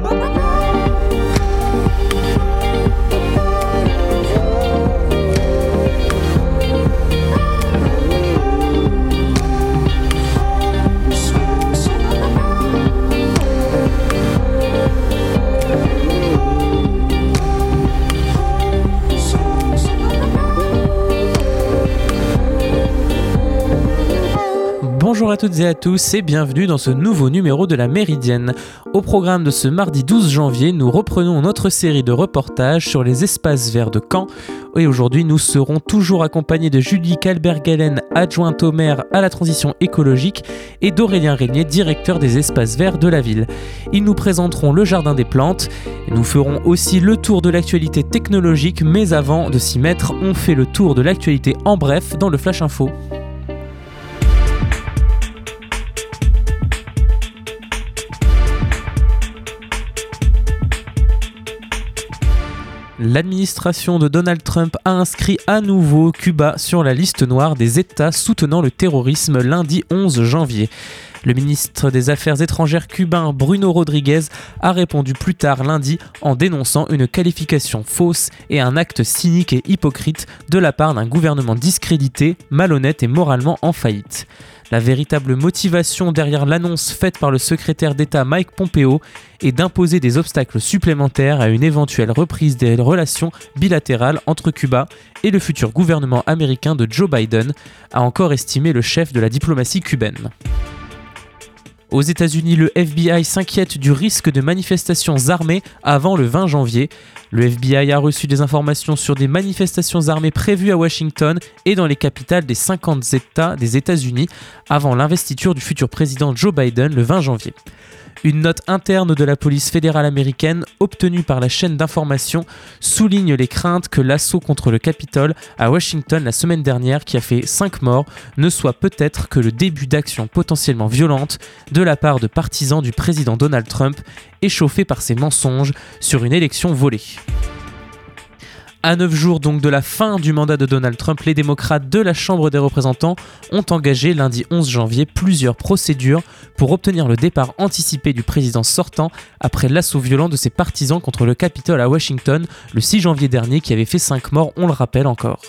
Oh. Toutes et à tous et bienvenue dans ce nouveau numéro de la Méridienne. Au programme de ce mardi 12 janvier, nous reprenons notre série de reportages sur les espaces verts de Caen. Et aujourd'hui, nous serons toujours accompagnés de Julie Calbergalen, adjointe au maire à la transition écologique, et d'Aurélien Régnier, directeur des espaces verts de la ville. Ils nous présenteront le jardin des plantes. Nous ferons aussi le tour de l'actualité technologique, mais avant de s'y mettre, on fait le tour de l'actualité en bref dans le Flash Info. L'administration de Donald Trump a inscrit à nouveau Cuba sur la liste noire des États soutenant le terrorisme lundi 11 janvier. Le ministre des Affaires étrangères cubain Bruno Rodriguez a répondu plus tard lundi en dénonçant une qualification fausse et un acte cynique et hypocrite de la part d'un gouvernement discrédité, malhonnête et moralement en faillite. La véritable motivation derrière l'annonce faite par le secrétaire d'État Mike Pompeo est d'imposer des obstacles supplémentaires à une éventuelle reprise des relations bilatérales entre Cuba et le futur gouvernement américain de Joe Biden, a encore estimé le chef de la diplomatie cubaine. Aux États-Unis, le FBI s'inquiète du risque de manifestations armées avant le 20 janvier. Le FBI a reçu des informations sur des manifestations armées prévues à Washington et dans les capitales des 50 États des États-Unis avant l'investiture du futur président Joe Biden le 20 janvier. Une note interne de la police fédérale américaine obtenue par la chaîne d'information souligne les craintes que l'assaut contre le Capitole à Washington la semaine dernière, qui a fait 5 morts, ne soit peut-être que le début d'actions potentiellement violentes de la part de partisans du président Donald Trump, échauffés par ses mensonges sur une élection volée. À neuf jours donc de la fin du mandat de Donald Trump, les démocrates de la Chambre des représentants ont engagé lundi 11 janvier plusieurs procédures pour obtenir le départ anticipé du président sortant après l'assaut violent de ses partisans contre le Capitole à Washington le 6 janvier dernier qui avait fait 5 morts, on le rappelle encore.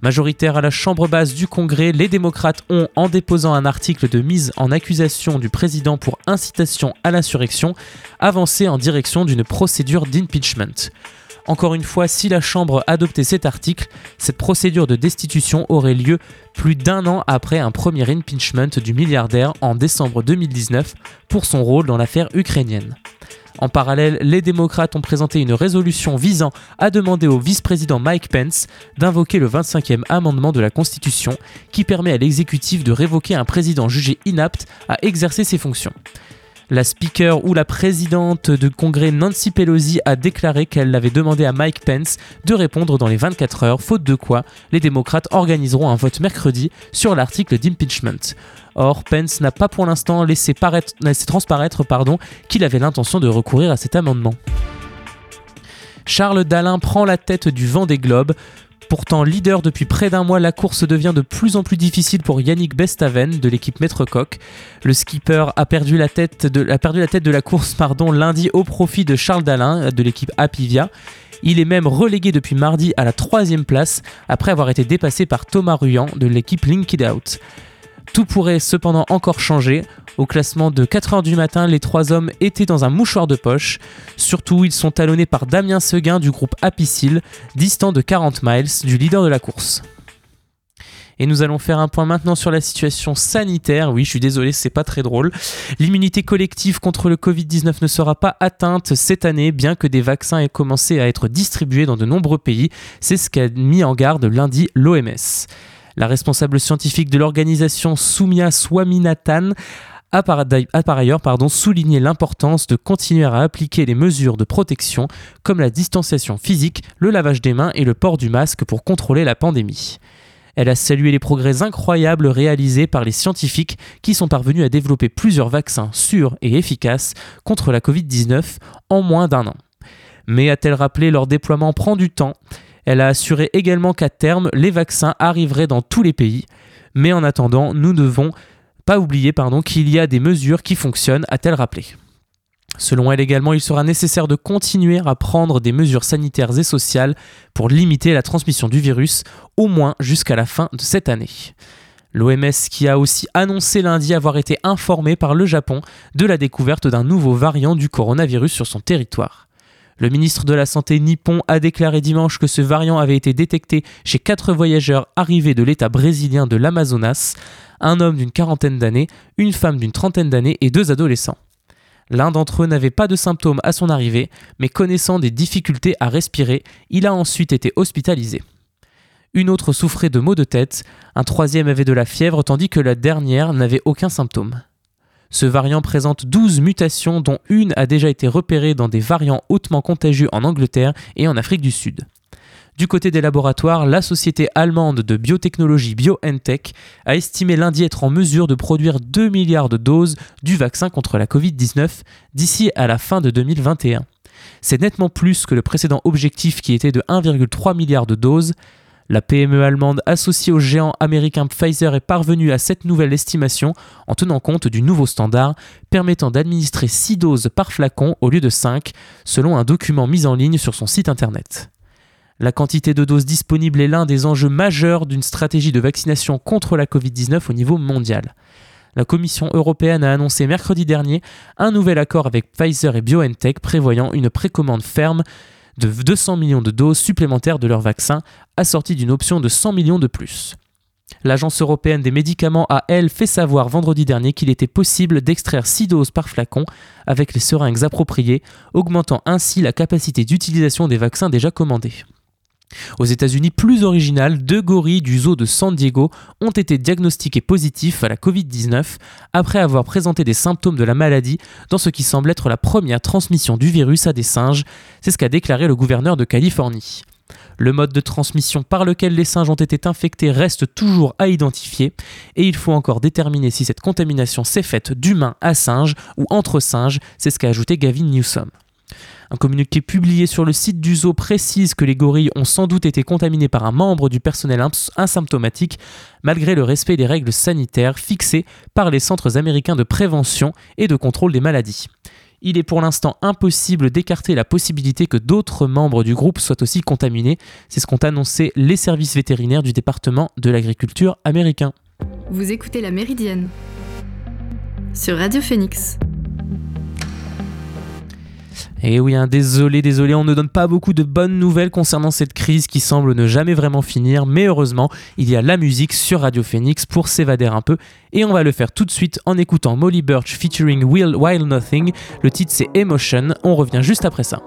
Majoritaire à la Chambre basse du Congrès, les démocrates ont, en déposant un article de mise en accusation du président pour incitation à l'insurrection, avancé en direction d'une procédure d'impeachment. Encore une fois, si la Chambre adoptait cet article, cette procédure de destitution aurait lieu plus d'un an après un premier impeachment du milliardaire en décembre 2019 pour son rôle dans l'affaire ukrainienne. En parallèle, les démocrates ont présenté une résolution visant à demander au vice-président Mike Pence d'invoquer le 25e amendement de la Constitution qui permet à l'exécutif de révoquer un président jugé inapte à exercer ses fonctions. La speaker ou la présidente du Congrès Nancy Pelosi a déclaré qu'elle avait demandé à Mike Pence de répondre dans les 24 heures, faute de quoi les démocrates organiseront un vote mercredi sur l'article d'impeachment. Or, Pence n'a pas pour l'instant laissé, laissé, transparaître qu'il avait l'intention de recourir à cet amendement. Charles Dalin prend la tête du vent des globes. Pourtant leader depuis près d'un mois, la course devient de plus en plus difficile pour Yannick Bestaven de l'équipe Maître Coq. Le skipper a perdu la tête de, la, course pardon, lundi au profit de Charles Dalin de l'équipe Apivia. Il est même relégué depuis mardi à la troisième place après avoir été dépassé par Thomas Ruyant de l'équipe Linked Out. Tout pourrait cependant encore changer. Au classement de 4h du matin, les trois hommes étaient dans un mouchoir de poche. Surtout, ils sont talonnés par Damien Seguin du groupe Apicil, distant de 40 miles du leader de la course. Et nous allons faire un point maintenant sur la situation sanitaire. Oui, je suis désolé, c'est pas très drôle. L'immunité collective contre le Covid-19 ne sera pas atteinte cette année, bien que des vaccins aient commencé à être distribués dans de nombreux pays. C'est ce qu'a mis en garde lundi l'OMS. La responsable scientifique de l'organisation Soumia Swaminathan a par, ailleurs souligné l'importance de continuer à appliquer les mesures de protection comme la distanciation physique, le lavage des mains et le port du masque pour contrôler la pandémie. Elle a salué les progrès incroyables réalisés par les scientifiques qui sont parvenus à développer plusieurs vaccins sûrs et efficaces contre la Covid-19 en moins d'un an. Mais a-t-elle rappelé leur déploiement prend du temps? Elle a assuré également qu'à terme, les vaccins arriveraient dans tous les pays. Mais en attendant, nous ne devons pas oublier qu'il y a des mesures qui fonctionnent, a-t-elle rappelé. Selon elle également, il sera nécessaire de continuer à prendre des mesures sanitaires et sociales pour limiter la transmission du virus, au moins jusqu'à la fin de cette année. L'OMS qui a aussi annoncé lundi avoir été informé par le Japon de la découverte d'un nouveau variant du coronavirus sur son territoire. Le ministre de la Santé nippon a déclaré dimanche que ce variant avait été détecté chez quatre voyageurs arrivés de l'État brésilien de l'Amazonas, un homme d'une quarantaine d'années, une femme d'une trentaine d'années et deux adolescents. L'un d'entre eux n'avait pas de symptômes à son arrivée, mais connaissant des difficultés à respirer, il a ensuite été hospitalisé. Une autre souffrait de maux de tête, un troisième avait de la fièvre tandis que la dernière n'avait aucun symptôme. Ce variant présente 12 mutations dont une a déjà été repérée dans des variants hautement contagieux en Angleterre et en Afrique du Sud. Du côté des laboratoires, la société allemande de biotechnologie BioNTech a estimé lundi être en mesure de produire 2 milliards de doses du vaccin contre la Covid-19 d'ici à la fin de 2021. C'est nettement plus que le précédent objectif qui était de 1,3 milliard de doses. La PME allemande associée au géant américain Pfizer est parvenue à cette nouvelle estimation en tenant compte du nouveau standard permettant d'administrer 6 doses par flacon au lieu de 5, selon un document mis en ligne sur son site internet. La quantité de doses disponibles est l'un des enjeux majeurs d'une stratégie de vaccination contre la Covid-19 au niveau mondial. La Commission européenne a annoncé mercredi dernier un nouvel accord avec Pfizer et BioNTech prévoyant une précommande ferme de 200 millions de doses supplémentaires de leur vaccin, assortie d'une option de 100 millions de plus. L'Agence européenne des médicaments a, elle, fait savoir vendredi dernier qu'il était possible d'extraire 6 doses par flacon avec les seringues appropriées, augmentant ainsi la capacité d'utilisation des vaccins déjà commandés. Aux États-Unis, plus original, deux gorilles du zoo de San Diego ont été diagnostiqués positifs à la Covid-19 après avoir présenté des symptômes de la maladie dans ce qui semble être la première transmission du virus à des singes, c'est ce qu'a déclaré le gouverneur de Californie. Le mode de transmission par lequel les singes ont été infectés reste toujours à identifier et il faut encore déterminer si cette contamination s'est faite d'humain à singe ou entre singes, c'est ce qu'a ajouté Gavin Newsom. Un communiqué publié sur le site du zoo précise que les gorilles ont sans doute été contaminés par un membre du personnel asymptomatique malgré le respect des règles sanitaires fixées par les centres américains de prévention et de contrôle des maladies. Il est pour l'instant impossible d'écarter la possibilité que d'autres membres du groupe soient aussi contaminés, c'est ce qu'ont annoncé les services vétérinaires du département de l'agriculture américain. Vous écoutez la Méridienne sur Radio Phoenix. Et eh oui, hein, désolé, désolé, on ne donne pas beaucoup de bonnes nouvelles concernant cette crise qui semble ne jamais vraiment finir, mais heureusement, il y a la musique sur Radio Phoenix pour s'évader un peu, et on va le faire tout de suite en écoutant Molly Birch featuring Will Wild Nothing. Le titre c'est Emotion, on revient juste après ça.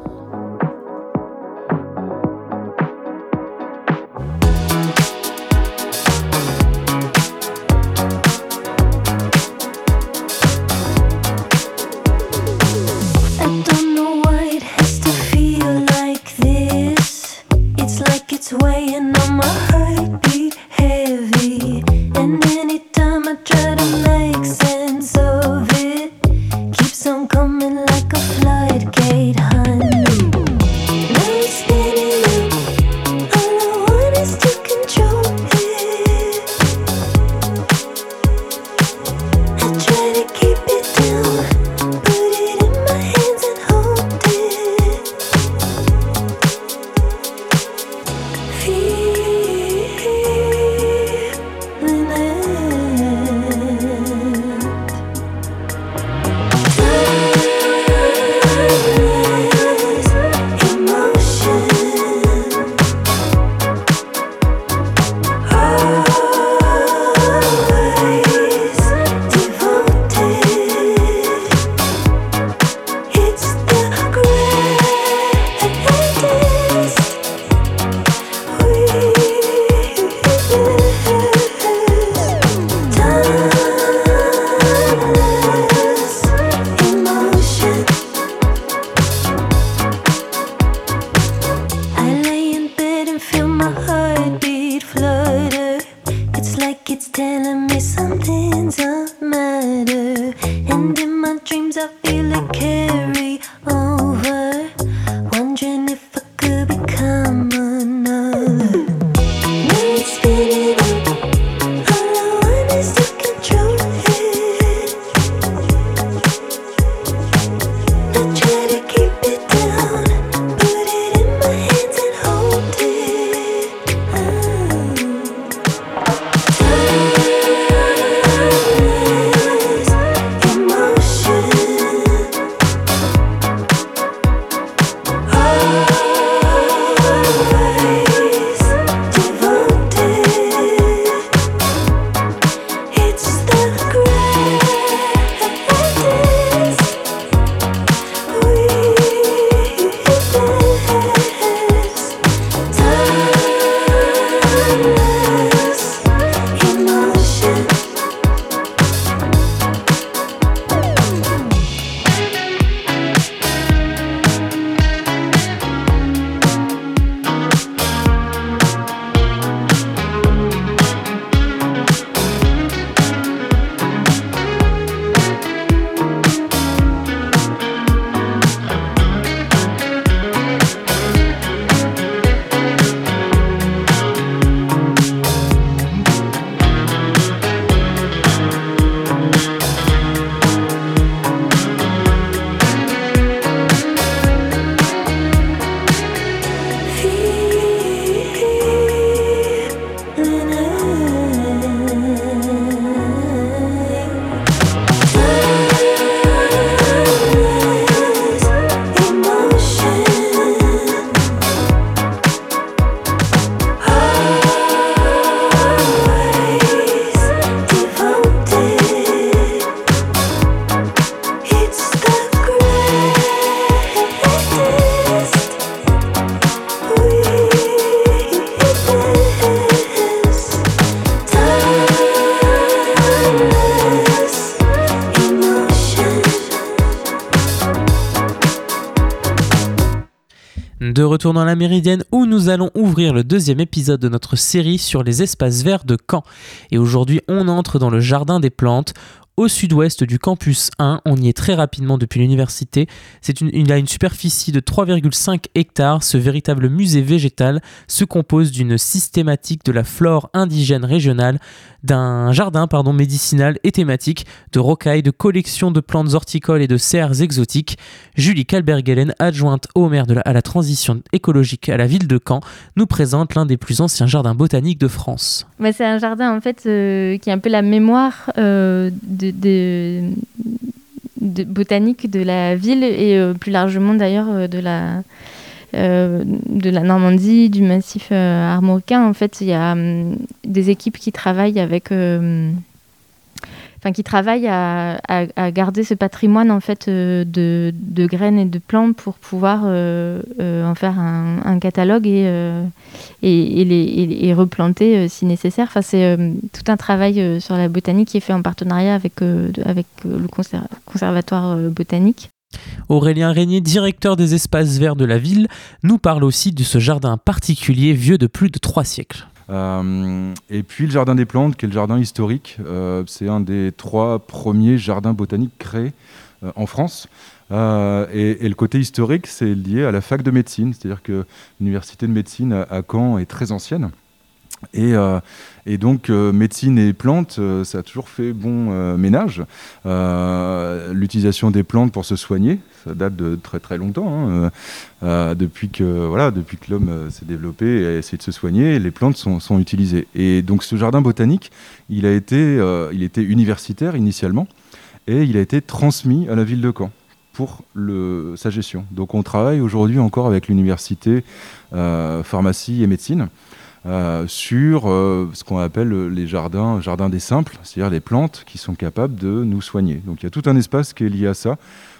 De retour dans la Méridienne où nous allons ouvrir le deuxième épisode de notre série sur les espaces verts de Caen. Et aujourd'hui on entre dans le jardin des plantes au sud-ouest du campus 1. On y est très rapidement depuis l'université. C'est une, il a une superficie de 3,5 hectares. Ce véritable musée végétal se compose d'une systématique de la flore indigène régionale, d'un jardin pardon, médicinal et thématique, de rocailles, de collections de plantes horticoles et de serres exotiques. Julie Kalbergelen, adjointe au maire de la, à la transition écologique à la ville de Caen, nous présente l'un des plus anciens jardins botaniques de France. c'est un jardin en fait euh, qui est un peu la mémoire euh, de, de, botanique de la ville et euh, plus largement d'ailleurs de la euh, de la Normandie, du massif euh, armoricain. En fait, il y a hum, des équipes qui travaillent avec euh, enfin qui travaillent à, garder ce patrimoine en fait de, graines et de plantes pour pouvoir en faire un, catalogue et, les, replanter si nécessaire. Enfin, c'est tout un travail sur la botanique qui est fait en partenariat avec, avec le conservatoire botanique. Aurélien Régnier, directeur des espaces verts de la ville, nous parle aussi de ce jardin particulier vieux de plus de trois siècles. Euh, et puis le jardin des plantes, qui est le jardin historique, euh, c'est un des trois premiers jardins botaniques créés euh, en France. Et, le côté historique, c'est lié à la fac de médecine, c'est-à-dire que l'université de médecine à Caen est très ancienne. Et, euh, et, donc, euh, médecine et plantes, euh, ça a toujours fait bon ménage. L'utilisation des plantes pour se soigner, ça date de très très longtemps. Hein. depuis que voilà, depuis l'homme s'est développé et a essayé de se soigner, les plantes sont, utilisées. Et donc, ce jardin botanique, il a été, il était universitaire initialement, et il a été transmis à la ville de Caen pour sa gestion. Donc, on travaille aujourd'hui encore avec l'université pharmacie et médecine. Euh, sur euh, ce qu'on appelle les jardins, jardins des simples, c'est-à-dire les plantes qui sont capables de nous soigner. Donc il y a tout un espace qui est lié à ça,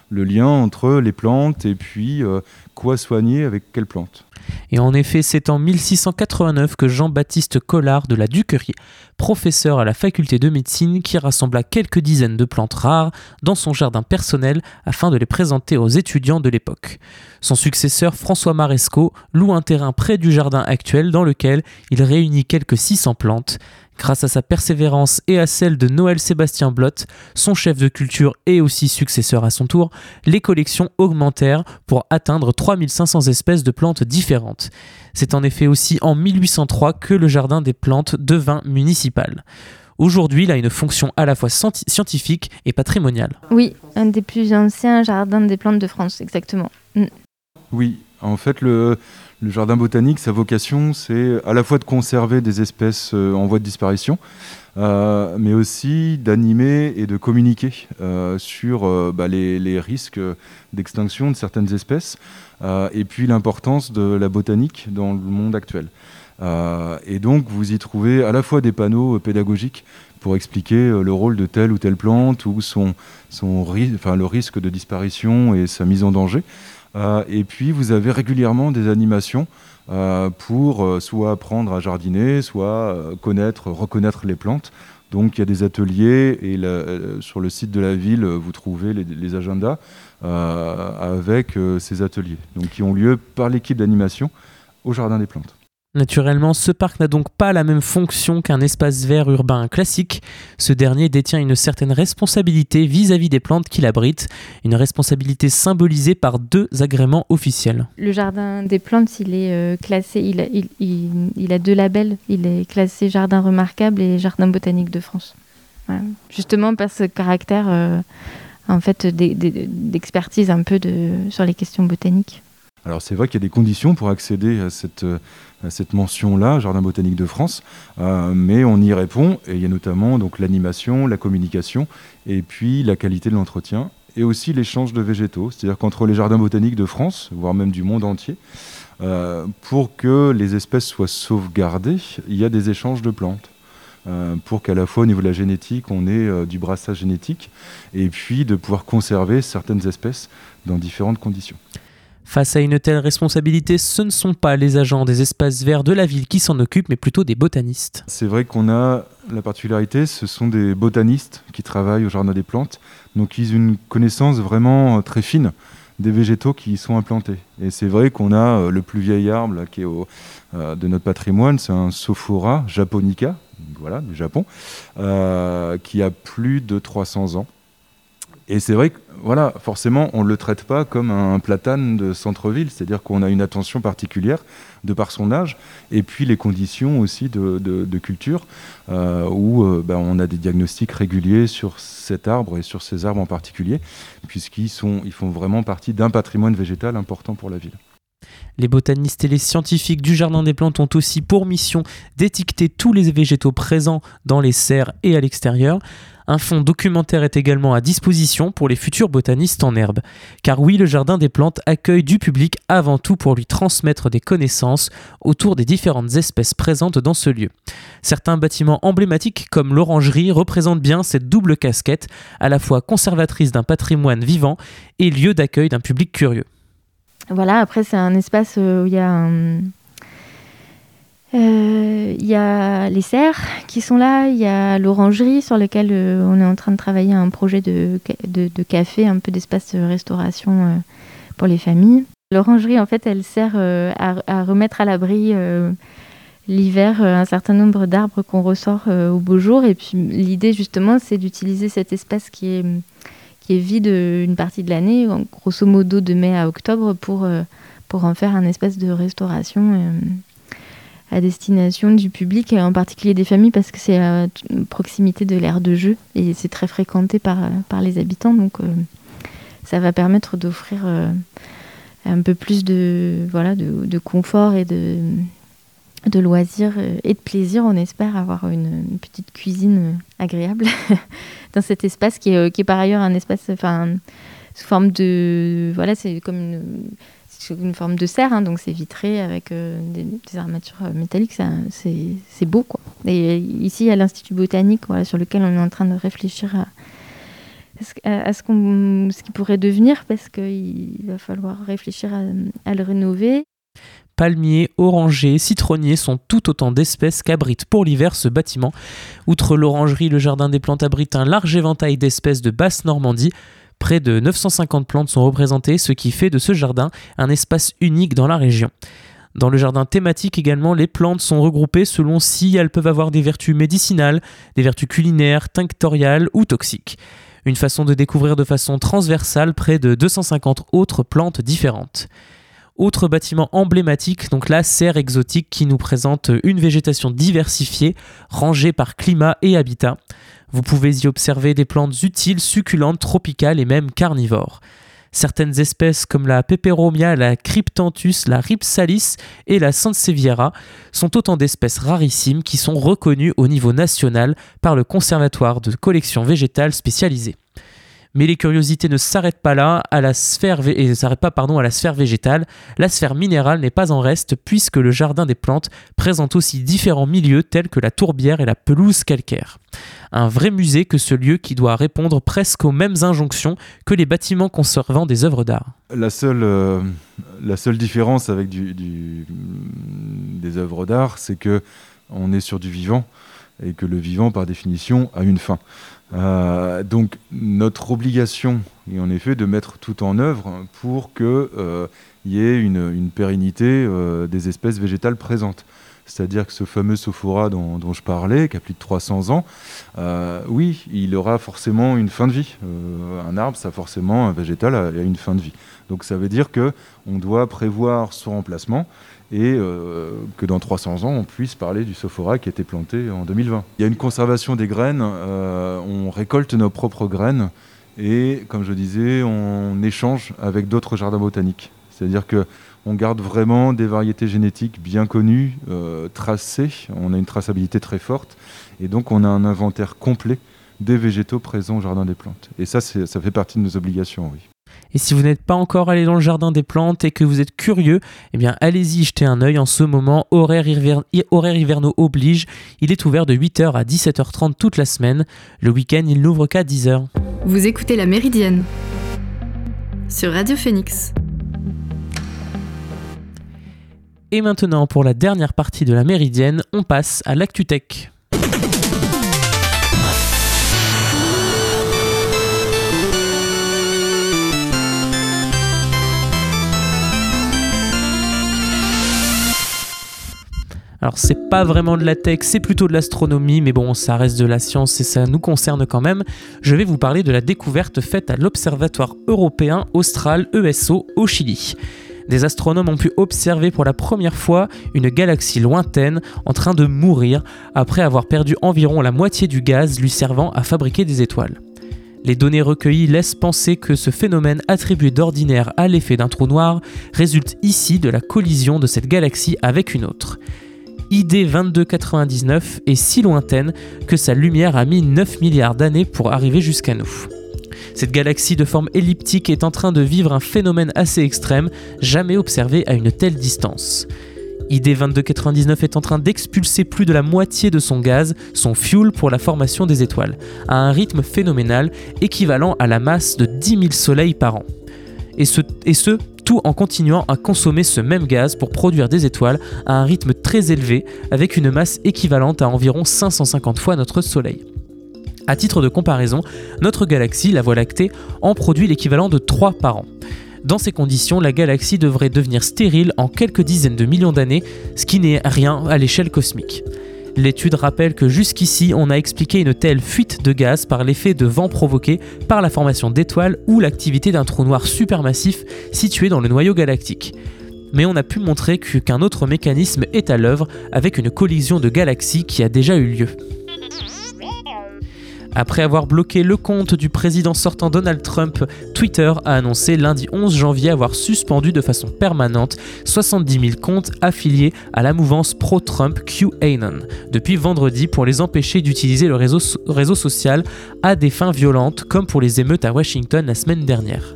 le lien entre les plantes et puis euh, quoi soigner avec quelles plantes. Et en effet, c'est en 1689 que Jean-Baptiste Collard de la Duquerie, professeur à la faculté de médecine, qui rassembla quelques dizaines de plantes rares dans son jardin personnel afin de les présenter aux étudiants de l'époque. Son successeur François Maresco loue un terrain près du jardin actuel dans lequel il réunit quelques 600 plantes. Grâce à sa persévérance et à celle de Noël Sébastien Blott, son chef de culture et aussi successeur à son tour, les collections augmentèrent pour atteindre 3500 espèces de plantes différentes. C'est en effet aussi en 1803 que le jardin des plantes devint municipal. Aujourd'hui, il a une fonction à la fois scientifique et patrimoniale. Oui, un des plus anciens jardins des plantes de France, exactement. Mm. Oui, en fait, le, le jardin botanique, sa vocation, c'est à la fois de conserver des espèces euh, en voie de disparition, euh, mais aussi d'animer et de communiquer euh, sur bah, les, risques d'extinction de certaines espèces, et puis l'importance de la botanique dans le monde actuel. et donc, vous y trouvez à la fois des panneaux pédagogiques pour expliquer le rôle de telle ou telle plante ou son, son le risque de disparition et sa mise en danger. Euh, et puis vous avez régulièrement des animations euh, pour euh, soit apprendre à jardiner, soit connaître, reconnaître les plantes. Donc il y a des ateliers et sur le site de la ville, vous trouvez les, agendas avec ces ateliers, donc qui ont lieu par l'équipe d'animation au Jardin des Plantes. Naturellement, ce parc n'a donc pas la même fonction qu'un espace vert urbain classique. Ce dernier détient une certaine responsabilité vis-à-vis des plantes qu'il abrite, une responsabilité symbolisée par deux agréments officiels. Le jardin des plantes, il est euh, classé, il a, il, a, deux labels. Il est classé jardin remarquable et jardin botanique de France. Justement par ce caractère euh, en fait d'expertise un peu sur les questions botaniques. Alors c'est vrai qu'il y a des conditions pour accéder à cette, cette mention-là, Jardin botanique de France, euh, mais on y répond et il y a notamment donc l'animation, la communication et puis la qualité de l'entretien et aussi l'échange de végétaux, c'est-à-dire qu'entre les jardins botaniques de France, voire même du monde entier, euh, pour que les espèces soient sauvegardées, il y a des échanges de plantes. Euh, pour qu'à la fois au niveau de la génétique, on ait du brassage génétique, et puis de pouvoir conserver certaines espèces dans différentes conditions. Face à une telle responsabilité, ce ne sont pas les agents des espaces verts de la ville qui s'en occupent, mais plutôt des botanistes. C'est vrai qu'on a la particularité, ce sont des botanistes qui travaillent au Jardin des Plantes, donc ils ont une connaissance vraiment très fine des végétaux qui y sont implantés. Et c'est vrai qu'on a le plus vieil arbre qui est au, de notre patrimoine, c'est un Sophora japonica, voilà, du Japon, qui a plus de 300 ans. Et c'est vrai que, voilà, forcément, on ne le traite pas comme un platane de centre-ville, c'est-à-dire qu'on a une attention particulière de par son âge, et puis les conditions aussi de, culture, euh, où euh, ben, on a des diagnostics réguliers sur cet arbre et sur ces arbres en particulier, puisqu'ils sont, ils font vraiment partie d'un patrimoine végétal important pour la ville. Les botanistes et les scientifiques du Jardin des Plantes ont aussi pour mission d'étiqueter tous les végétaux présents dans les serres et à l'extérieur. Un fonds documentaire est également à disposition pour les futurs botanistes en herbe. Car oui, le Jardin des Plantes accueille du public avant tout pour lui transmettre des connaissances autour des différentes espèces présentes dans ce lieu. Certains bâtiments emblématiques comme l'orangerie représentent bien cette double casquette, à la fois conservatrice d'un patrimoine vivant et lieu d'accueil d'un public curieux. Voilà, après c'est un espace euh, où il y a un euh, il y a les serres qui sont là, il y a l'orangerie sur laquelle euh, on est en train de travailler un projet de, café, un peu d'espace de restauration euh, pour les familles. L'orangerie, en fait, elle sert à, remettre à l'abri l'hiver un certain nombre d'arbres qu'on ressort au beau jour. Et puis l'idée, justement, c'est d'utiliser cet espace qui est, qui est vide une partie de l'année, grosso modo de mai à octobre, pour, pour en faire un espace de restauration à destination du public, en particulier des familles, parce que c'est à proximité de l'aire de jeu et c'est très fréquenté par, par les habitants. Donc euh, ça va permettre d'offrir euh, un peu plus de, voilà, de, confort et de, de loisirs euh, et de plaisir. On espère avoir une, petite cuisine agréable dans cet espace qui est, qui est par ailleurs un espace enfin, sous forme de. Voilà, c'est comme une forme de serre, hein, donc c'est vitré avec euh, des, armatures euh, métalliques, c'est beau. Quoi. Et ici, à l'Institut botanique, sur lequel on est en train de réfléchir à, ce, qu'on, ce qui pourrait devenir, parce qu'il va falloir réfléchir à, le rénover. Palmiers, orangers, citronniers sont tout autant d'espèces qu'abrite pour l'hiver ce bâtiment. Outre l'orangerie, le jardin des plantes abrite un large éventail d'espèces de basse Normandie, Près de 950 plantes sont représentées, ce qui fait de ce jardin un espace unique dans la région. Dans le jardin thématique également, les plantes sont regroupées selon si elles peuvent avoir des vertus médicinales, des vertus culinaires, tinctoriales ou toxiques. Une façon de découvrir de façon transversale près de 250 autres plantes différentes. Autre bâtiment emblématique, donc la serre exotique qui nous présente une végétation diversifiée, rangée par climat et habitat. Vous pouvez y observer des plantes utiles, succulentes, tropicales et même carnivores. Certaines espèces comme la Peperomia, la Cryptanthus, la Ripsalis et la Sansevieria sont autant d'espèces rarissimes qui sont reconnues au niveau national par le Conservatoire de collection végétale spécialisée. Mais les curiosités ne s'arrêtent pas là, à la sphère s'arrêtent pas à la sphère végétale. La sphère minérale n'est pas en reste puisque le jardin des plantes présente aussi différents milieux tels que la tourbière et la pelouse calcaire. Un vrai musée que ce lieu qui doit répondre presque aux mêmes injonctions que les bâtiments conservant des œuvres d'art. La seule, euh, différence avec des œuvres d'art, c'est que on est sur du vivant et que le vivant, par définition, a une fin. Euh, donc notre obligation est en effet de mettre tout en œuvre pour qu'il euh, y ait une, pérennité euh, des espèces végétales présentes. C'est-à-dire que ce fameux sophora dont, je parlais, qui a plus de 300 ans, oui, il aura forcément une fin de vie. un arbre, ça forcément, un végétal a, a, une fin de vie. Donc ça veut dire qu'on doit prévoir son remplacement et euh, que dans 300 ans, on puisse parler du sophora qui a été planté en 2020. Il y a une conservation des graines, euh, on récolte nos propres graines et, comme je disais, on échange avec d'autres jardins botaniques. C'est-à-dire que on garde vraiment des variétés génétiques bien connues, euh, tracées, on a une traçabilité très forte et donc on a un inventaire complet des végétaux présents au jardin des plantes. Et ça, ça fait partie de nos obligations, oui. Et si vous n'êtes pas encore allé dans le jardin des plantes et que vous êtes curieux, eh bien allez-y jeter un œil en ce moment. Horaire, hivernaux oblige. Il est ouvert de 8h à 17h30 toute la semaine. Le week-end, il n'ouvre qu'à 10h. Vous écoutez La Méridienne sur Radio Phoenix. Et maintenant, pour la dernière partie de la Méridienne, on passe à l'ActuTech. Alors c'est pas vraiment de la tech, c'est plutôt de l'astronomie, mais bon, ça reste de la science et ça nous concerne quand même. Je vais vous parler de la découverte faite à l'Observatoire européen austral ESO au Chili des astronomes ont pu observer pour la première fois une galaxie lointaine en train de mourir après avoir perdu environ la moitié du gaz lui servant à fabriquer des étoiles. Les données recueillies laissent penser que ce phénomène attribué d'ordinaire à l'effet d'un trou noir résulte ici de la collision de cette galaxie avec une autre. ID 2299 est si lointaine que sa lumière a mis 9 milliards d'années pour arriver jusqu'à nous. Cette galaxie de forme elliptique est en train de vivre un phénomène assez extrême, jamais observé à une telle distance. ID 2299 est en train d'expulser plus de la moitié de son gaz, son fuel pour la formation des étoiles, à un rythme phénoménal équivalent à la masse de 10 000 soleils par an. Et ce, tout en continuant à consommer ce même gaz pour produire des étoiles à un rythme très élevé, avec une masse équivalente à environ 550 fois notre Soleil. À titre de comparaison, notre galaxie, la Voie lactée, en produit l'équivalent de 3 par an. Dans ces conditions, la galaxie devrait devenir stérile en quelques dizaines de millions d'années, ce qui n'est rien à l'échelle cosmique. L'étude rappelle que jusqu'ici, on a expliqué une telle fuite de gaz par l'effet de vent provoqué par la formation d'étoiles ou l'activité d'un trou noir supermassif situé dans le noyau galactique. Mais on a pu montrer qu'un autre mécanisme est à l'œuvre avec une collision de galaxies qui a déjà eu lieu. Après avoir bloqué le compte du président sortant Donald Trump, Twitter a annoncé lundi 11 janvier avoir suspendu de façon permanente 70 000 comptes affiliés à la mouvance pro-Trump QAnon depuis vendredi pour les empêcher d'utiliser le réseau, réseau social à des fins violentes comme pour les émeutes à Washington la semaine dernière.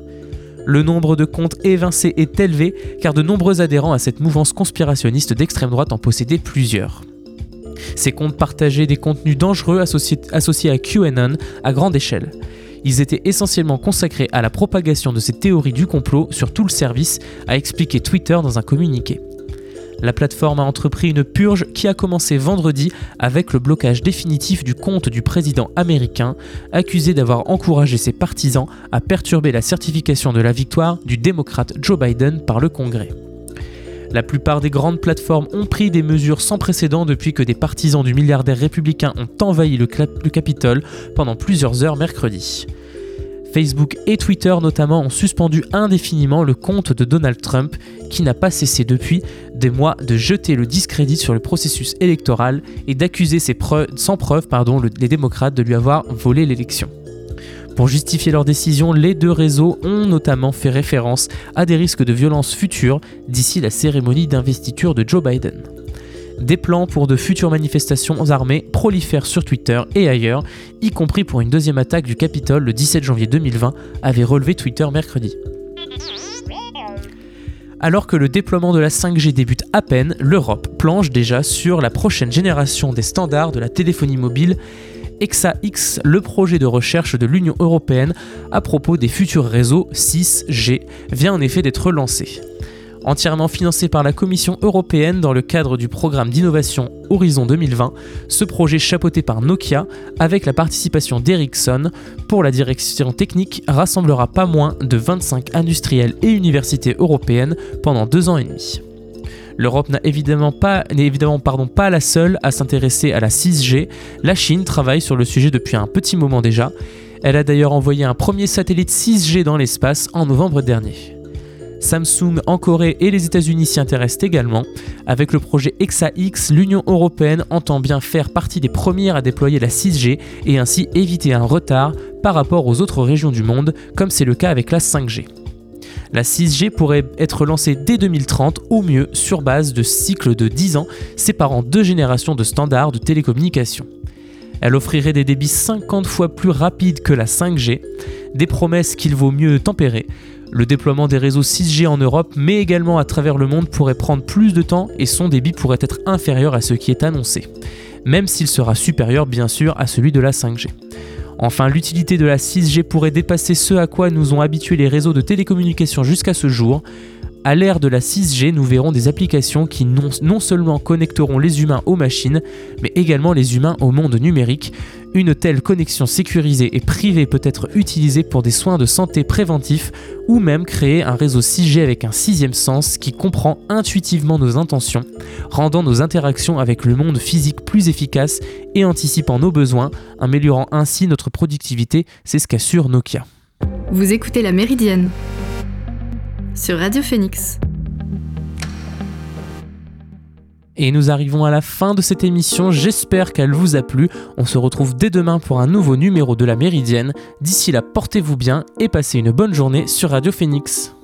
Le nombre de comptes évincés est élevé car de nombreux adhérents à cette mouvance conspirationniste d'extrême droite en possédaient plusieurs. Ces comptes partageaient des contenus dangereux associés, à QAnon à grande échelle. Ils étaient essentiellement consacrés à la propagation de ces théories du complot sur tout le service, a expliqué Twitter dans un communiqué. La plateforme a entrepris une purge qui a commencé vendredi avec le blocage définitif du compte du président américain, accusé d'avoir encouragé ses partisans à perturber la certification de la victoire du démocrate Joe Biden par le Congrès. La plupart des grandes plateformes ont pris des mesures sans précédent depuis que des partisans du milliardaire républicain ont envahi le, Capitole pendant plusieurs heures mercredi. Facebook et Twitter notamment ont suspendu indéfiniment le compte de Donald Trump qui n'a pas cessé depuis des mois de jeter le discrédit sur le processus électoral et d'accuser sans preuve les démocrates de lui avoir volé l'élection. Pour justifier leur décision, les deux réseaux ont notamment fait référence à des risques de violence futures d'ici la cérémonie d'investiture de Joe Biden. Des plans pour de futures manifestations armées prolifèrent sur Twitter et ailleurs, y compris pour une deuxième attaque du Capitole le 17 janvier 2020, avait relevé Twitter mercredi. Alors que le déploiement de la 5G débute à peine, l'Europe planche déjà sur la prochaine génération des standards de la téléphonie mobile EXA-X, le projet de recherche de l'Union européenne à propos des futurs réseaux 6G, vient en effet d'être lancé. Entièrement financé par la Commission européenne dans le cadre du programme d'innovation Horizon 2020, ce projet chapeauté par Nokia, avec la participation d'Ericsson pour la direction technique, rassemblera pas moins de 25 industriels et universités européennes pendant deux ans et demi. L'Europe n'est évidemment, pas, la seule à s'intéresser à la 6G. La Chine travaille sur le sujet depuis un petit moment déjà. Elle a d'ailleurs envoyé un premier satellite 6G dans l'espace en novembre dernier. Samsung en Corée et les États-Unis s'y intéressent également. Avec le projet EXA-X, l'Union européenne entend bien faire partie des premières à déployer la 6G et ainsi éviter un retard par rapport aux autres régions du monde, comme c'est le cas avec la 5G. La 6G pourrait être lancée dès 2030 au mieux sur base de cycles de 10 ans séparant deux générations de standards de télécommunications. Elle offrirait des débits 50 fois plus rapides que la 5G, des promesses qu'il vaut mieux tempérer. Le déploiement des réseaux 6G en Europe, mais également à travers le monde, pourrait prendre plus de temps et son débit pourrait être inférieur à ce qui est annoncé, même s'il sera supérieur bien sûr à celui de la 5G. Enfin, l'utilité de la 6G pourrait dépasser ce à quoi nous ont habitués les réseaux de télécommunications jusqu'à ce jour. À l'ère de la 6G, nous verrons des applications qui non, seulement connecteront les humains aux machines, mais également les humains au monde numérique. Une telle connexion sécurisée et privée peut être utilisée pour des soins de santé préventifs ou même créer un réseau 6G avec un sixième sens qui comprend intuitivement nos intentions, rendant nos interactions avec le monde physique plus efficaces et anticipant nos besoins, améliorant ainsi notre productivité, c'est ce qu'assure Nokia. Vous écoutez La Méridienne sur Radio Phoenix. Et nous arrivons à la fin de cette émission, j'espère qu'elle vous a plu. On se retrouve dès demain pour un nouveau numéro de la Méridienne. D'ici là, portez-vous bien et passez une bonne journée sur Radio Phoenix.